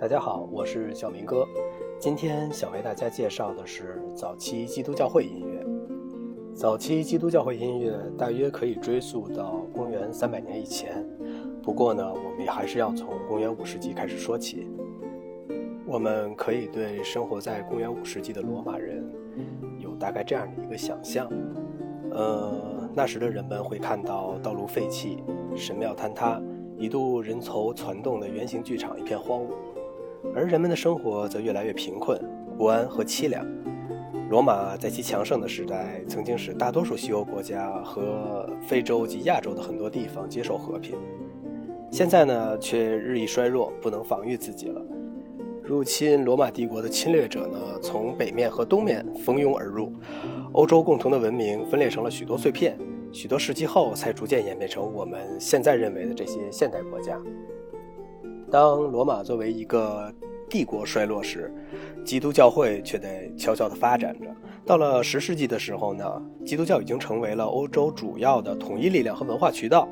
大家好，我是小明哥。今天想为大家介绍的是早期基督教会音乐。早期基督教会音乐大约可以追溯到公元三百年以前，不过呢，我们也还是要从公元五世纪开始说起。我们可以对生活在公元五世纪的罗马人有大概这样的一个想象：呃，那时的人们会看到道路废弃、神庙坍塌，一度人头攒动的圆形剧场一片荒芜。而人们的生活则越来越贫困、不安和凄凉。罗马在其强盛的时代，曾经使大多数西欧国家和非洲及亚洲的很多地方接受和平。现在呢，却日益衰弱，不能防御自己了。入侵罗马帝国的侵略者呢，从北面和东面蜂拥而入，欧洲共同的文明分裂成了许多碎片，许多世纪后才逐渐演变成我们现在认为的这些现代国家。当罗马作为一个帝国衰落时，基督教会却在悄悄地发展着。到了十世纪的时候呢，基督教已经成为了欧洲主要的统一力量和文化渠道。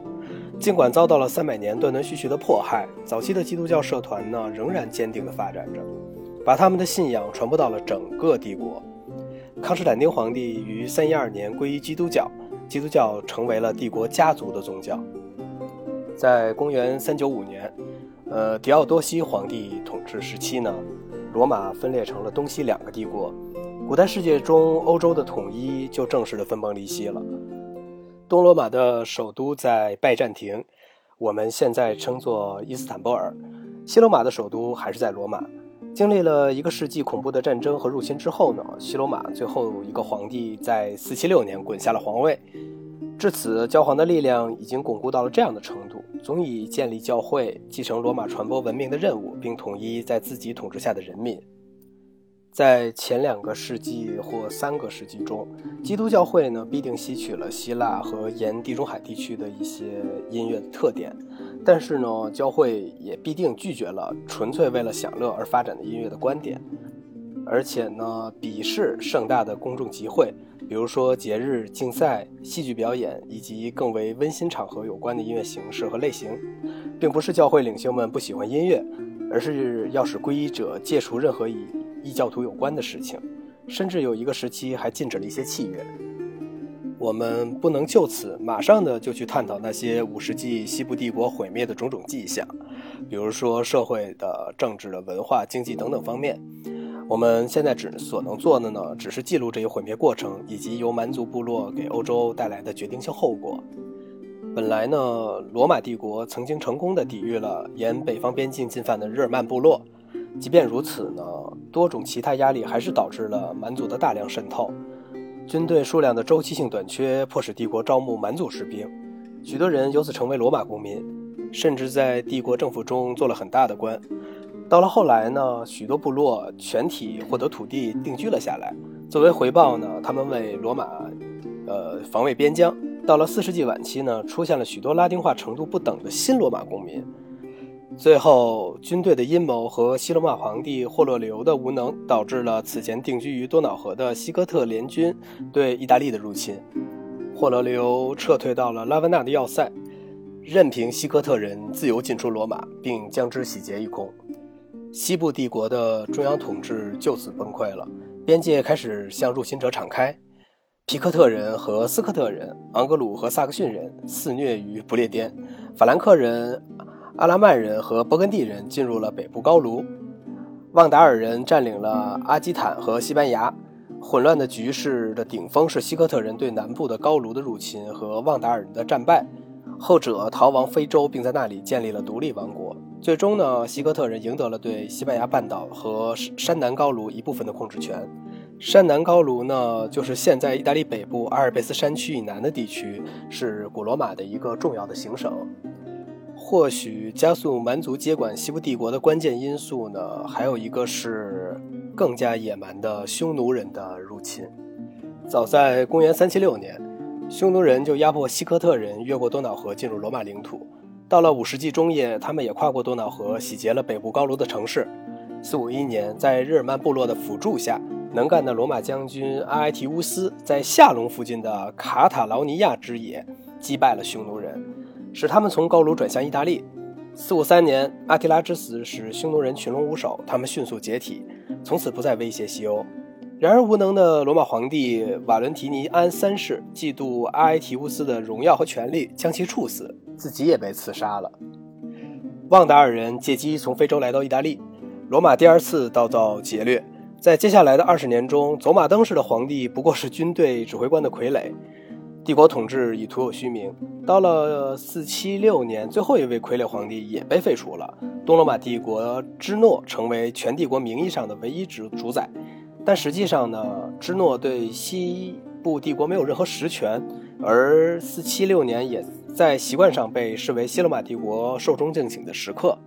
尽管遭到了三百年断断续续的迫害，早期的基督教社团呢仍然坚定地发展着，把他们的信仰传播到了整个帝国。康斯坦丁皇帝于三一二年皈依基督教，基督教成为了帝国家族的宗教。在公元三九五年。呃，狄奥多西皇帝统治时期呢，罗马分裂成了东西两个帝国。古代世界中，欧洲的统一就正式的分崩离析了。东罗马的首都在拜占庭，我们现在称作伊斯坦布尔；西罗马的首都还是在罗马。经历了一个世纪恐怖的战争和入侵之后呢，西罗马最后一个皇帝在476年滚下了皇位。至此，教皇的力量已经巩固到了这样的程度，总以建立教会、继承罗马传播文明的任务，并统一在自己统治下的人民。在前两个世纪或三个世纪中，基督教会呢必定吸取了希腊和沿地中海地区的一些音乐的特点，但是呢，教会也必定拒绝了纯粹为了享乐而发展的音乐的观点，而且呢，鄙视盛大的公众集会。比如说节日、竞赛、戏剧表演以及更为温馨场合有关的音乐形式和类型，并不是教会领袖们不喜欢音乐，而是要使皈依者戒除任何与异教徒有关的事情，甚至有一个时期还禁止了一些器乐。我们不能就此马上的就去探讨那些五世纪西部帝国毁灭的种种迹象，比如说社会的、政治的、文化、经济等等方面。我们现在只所能做的呢，只是记录这一毁灭过程，以及由蛮族部落给欧洲带来的决定性后果。本来呢，罗马帝国曾经成功的抵御了沿北方边境进犯的日耳曼部落。即便如此呢，多种其他压力还是导致了蛮族的大量渗透。军队数量的周期性短缺，迫使帝国招募蛮族士兵，许多人由此成为罗马公民，甚至在帝国政府中做了很大的官。到了后来呢，许多部落全体获得土地定居了下来。作为回报呢，他们为罗马，呃，防卫边疆。到了四世纪晚期呢，出现了许多拉丁化程度不等的新罗马公民。最后，军队的阴谋和西罗马皇帝霍洛流的无能，导致了此前定居于多瑙河的西哥特联军对意大利的入侵。霍罗流撤退到了拉文纳的要塞，任凭西哥特人自由进出罗马，并将之洗劫一空。西部帝国的中央统治就此崩溃了，边界开始向入侵者敞开。皮克特人和斯科特人、昂格鲁和萨克逊人肆虐于不列颠，法兰克人、阿拉曼人和勃艮第人进入了北部高卢，旺达尔人占领了阿基坦和西班牙。混乱的局势的顶峰是西科特人对南部的高卢的入侵和旺达尔人的战败，后者逃亡非洲，并在那里建立了独立王国。最终呢，西哥特人赢得了对西班牙半岛和山南高卢一部分的控制权。山南高卢呢，就是现在意大利北部阿尔卑斯山区以南的地区，是古罗马的一个重要的行省。或许加速蛮族接管西部帝国的关键因素呢，还有一个是更加野蛮的匈奴人的入侵。早在公元376年，匈奴人就压迫西科特人越过多瑙河进入罗马领土。到了五世纪中叶，他们也跨过多瑙河，洗劫了北部高卢的城市。四五一年，在日耳曼部落的辅助下，能干的罗马将军阿埃提乌斯在夏隆附近的卡塔劳尼亚之野击败了匈奴人，使他们从高卢转向意大利。四五三年，阿提拉之死使匈奴人群龙无首，他们迅速解体，从此不再威胁西欧。然而，无能的罗马皇帝瓦伦提尼安三世嫉妒阿埃提乌斯的荣耀和权力，将其处死，自己也被刺杀了。旺达尔人借机从非洲来到意大利，罗马第二次遭到劫掠。在接下来的二十年中，走马灯式的皇帝不过是军队指挥官的傀儡，帝国统治已徒有虚名。到了四七六年，最后一位傀儡皇帝也被废除了，东罗马帝国芝诺成为全帝国名义上的唯一主主宰。但实际上呢，芝诺对西部帝国没有任何实权，而四七六年也在习惯上被视为西罗马帝国寿终正寝的时刻。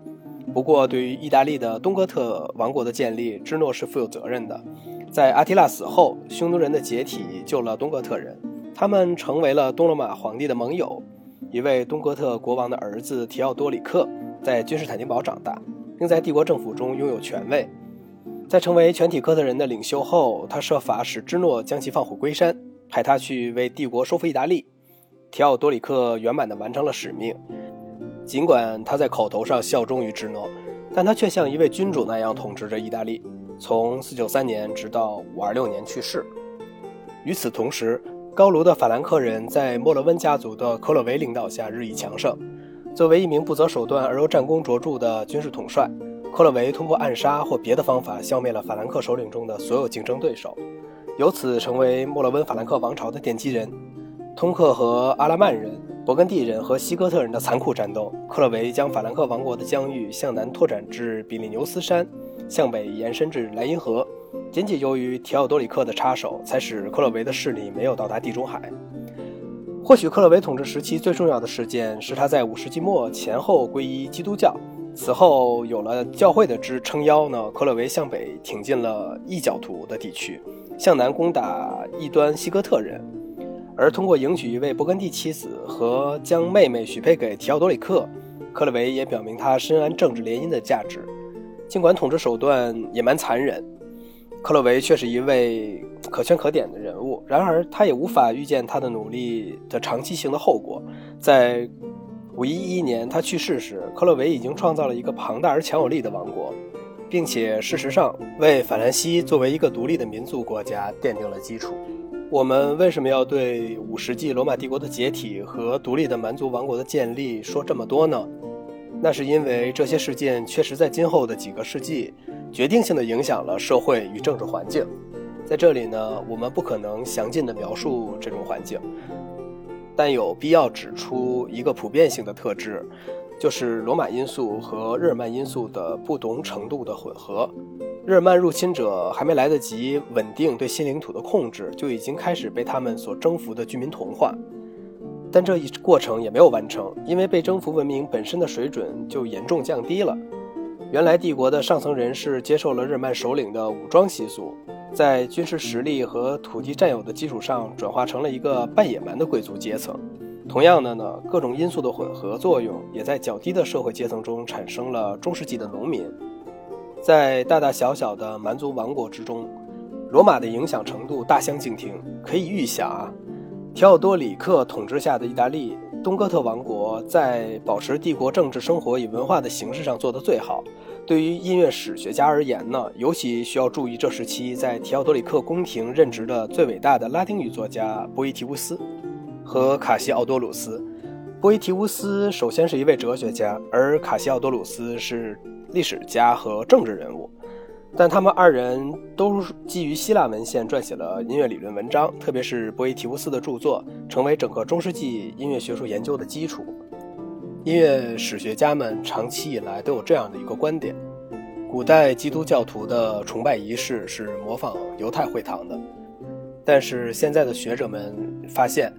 不过，对于意大利的东哥特王国的建立，芝诺是负有责任的。在阿提拉死后，匈奴人的解体救了东哥特人，他们成为了东罗马皇帝的盟友。一位东哥特国王的儿子提奥多里克在君士坦丁堡长大，并在帝国政府中拥有权位。在成为全体哥特人的领袖后，他设法使芝诺将其放虎归山，派他去为帝国收复意大利。提奥多里克圆满地完成了使命，尽管他在口头上效忠于芝诺，但他却像一位君主那样统治着意大利，从493年直到526年去世。与此同时，高卢的法兰克人在莫勒温家族的科洛维领导下日益强盛。作为一名不择手段而又战功卓著的军事统帅，克洛维通过暗杀或别的方法消灭了法兰克首领中的所有竞争对手，由此成为莫勒温法兰克王朝的奠基人。通过和阿拉曼人、勃艮第人和西哥特人的残酷战斗，克洛维将法兰克王国的疆域向南拓展至比利牛斯山，向北延伸至莱茵河。仅仅由于提奥多里克的插手，才使克洛维的势力没有到达地中海。或许克洛维统治时期最重要的事件是他在五世纪末前后皈依基督教。此后有了教会的支撑腰呢，克洛维向北挺进了异教徒的地区，向南攻打异端西哥特人，而通过迎娶一位勃艮第妻子和将妹妹许配给提奥多里克，克洛维也表明他深谙政治联姻的价值。尽管统治手段野蛮残忍，克洛维却是一位可圈可点的人物。然而，他也无法预见他的努力的长期性的后果，在。五一一年，他去世时，克洛维已经创造了一个庞大而强有力的王国，并且事实上为法兰西作为一个独立的民族国家奠定了基础。我们为什么要对五世纪罗马帝国的解体和独立的蛮族王国的建立说这么多呢？那是因为这些事件确实在今后的几个世纪决定性的影响了社会与政治环境。在这里呢，我们不可能详尽的描述这种环境。但有必要指出一个普遍性的特质，就是罗马因素和日耳曼因素的不同程度的混合。日耳曼入侵者还没来得及稳定对新领土的控制，就已经开始被他们所征服的居民同化。但这一过程也没有完成，因为被征服文明本身的水准就严重降低了。原来帝国的上层人士接受了日耳曼首领的武装习俗。在军事实力和土地占有的基础上，转化成了一个半野蛮的贵族阶层。同样的呢，各种因素的混合作用，也在较低的社会阶层中产生了中世纪的农民。在大大小小的蛮族王国之中，罗马的影响程度大相径庭。可以预想啊，提奥多里克统治下的意大利东哥特王国，在保持帝国政治生活与文化的形式上做得最好。对于音乐史学家而言呢，尤其需要注意这时期在提奥多里克宫廷任职的最伟大的拉丁语作家波伊提乌斯和卡西奥多鲁斯。波伊提乌斯首先是一位哲学家，而卡西奥多鲁斯是历史家和政治人物。但他们二人都基于希腊文献撰写了音乐理论文章，特别是波伊提乌斯的著作成为整个中世纪音乐学术研究的基础。音乐史学家们长期以来都有这样的一个观点：古代基督教徒的崇拜仪式是模仿犹太会堂的。但是现在的学者们发现，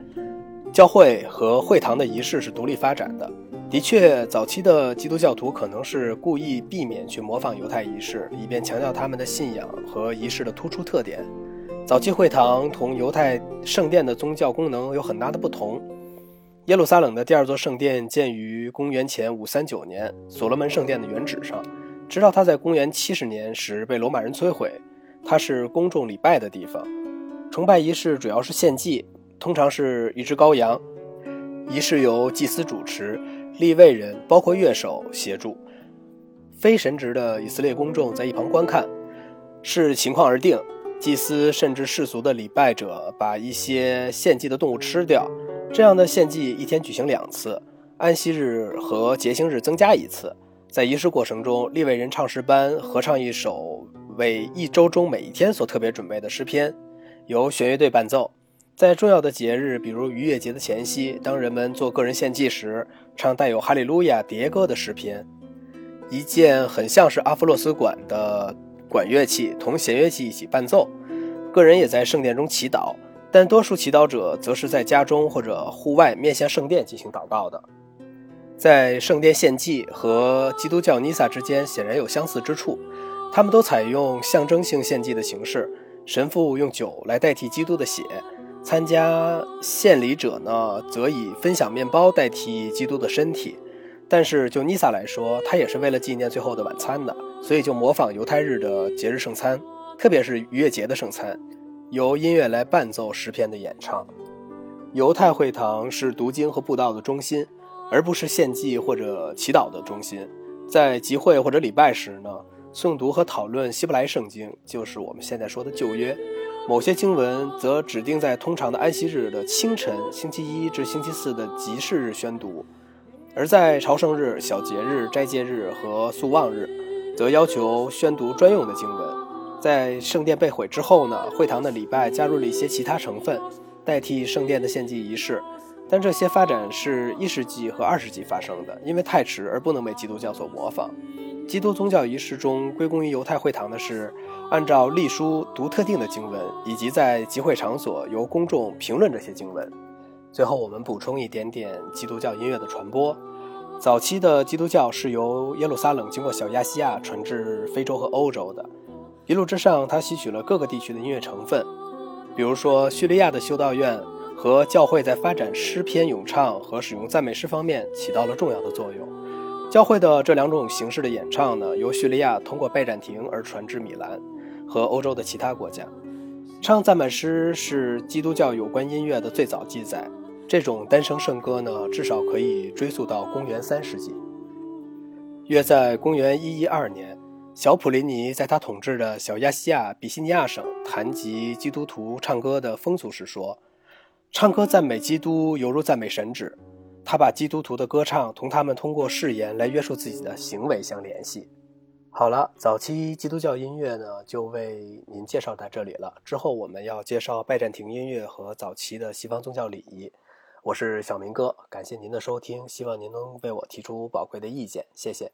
教会和会堂的仪式是独立发展的。的确，早期的基督教徒可能是故意避免去模仿犹太仪式，以便强调他们的信仰和仪式的突出特点。早期会堂同犹太圣殿的宗教功能有很大的不同。耶路撒冷的第二座圣殿建于公元前539年，所罗门圣殿的原址上，直到它在公元70年时被罗马人摧毁。它是公众礼拜的地方，崇拜仪式主要是献祭，通常是一只羔羊。仪式由祭司主持，立位人包括乐手协助，非神职的以色列公众在一旁观看，视情况而定。祭司甚至世俗的礼拜者把一些献祭的动物吃掉，这样的献祭一天举行两次，安息日和节庆日增加一次。在仪式过程中，立位人唱诗班合唱一首为一周中每一天所特别准备的诗篇，由弦乐队伴奏。在重要的节日，比如逾越节的前夕，当人们做个人献祭时，唱带有哈利路亚迭歌的诗篇。一件很像是阿弗洛斯管的。管乐器同弦乐器一起伴奏，个人也在圣殿中祈祷，但多数祈祷者则是在家中或者户外面向圣殿进行祷告的。在圣殿献祭和基督教尼撒之间显然有相似之处，他们都采用象征性献祭的形式，神父用酒来代替基督的血，参加献礼者呢则以分享面包代替基督的身体。但是就尼撒来说，他也是为了纪念最后的晚餐的。所以就模仿犹太日的节日圣餐，特别是逾越节的圣餐，由音乐来伴奏诗篇的演唱。犹太会堂是读经和布道的中心，而不是献祭或者祈祷的中心。在集会或者礼拜时呢，诵读和讨论希伯来圣经，就是我们现在说的旧约。某些经文则指定在通常的安息日的清晨，星期一至星期四的集市日宣读；而在朝圣日、小节日、斋戒日和素望日。则要求宣读专用的经文。在圣殿被毁之后呢，会堂的礼拜加入了一些其他成分，代替圣殿的献祭仪式。但这些发展是一世纪和二世纪发生的，因为太迟而不能被基督教所模仿。基督宗教仪式中归功于犹太会堂的是按照历书读特定的经文，以及在集会场所由公众评论这些经文。最后，我们补充一点点基督教音乐的传播。早期的基督教是由耶路撒冷经过小亚细亚传至非洲和欧洲的，一路之上，他吸取了各个地区的音乐成分，比如说叙利亚的修道院和教会在发展诗篇咏唱和使用赞美诗方面起到了重要的作用。教会的这两种形式的演唱呢，由叙利亚通过拜占庭而传至米兰和欧洲的其他国家。唱赞美诗是基督教有关音乐的最早记载。这种单声圣歌呢，至少可以追溯到公元三世纪。约在公元一一二年，小普林尼在他统治的小亚细亚比西尼亚省谈及基督徒唱歌的风俗时说：“唱歌赞美基督，犹如赞美神旨。”他把基督徒的歌唱同他们通过誓言来约束自己的行为相联系。好了，早期基督教音乐呢，就为您介绍到这里了。之后我们要介绍拜占庭音乐和早期的西方宗教礼仪。我是小明哥，感谢您的收听，希望您能为我提出宝贵的意见，谢谢。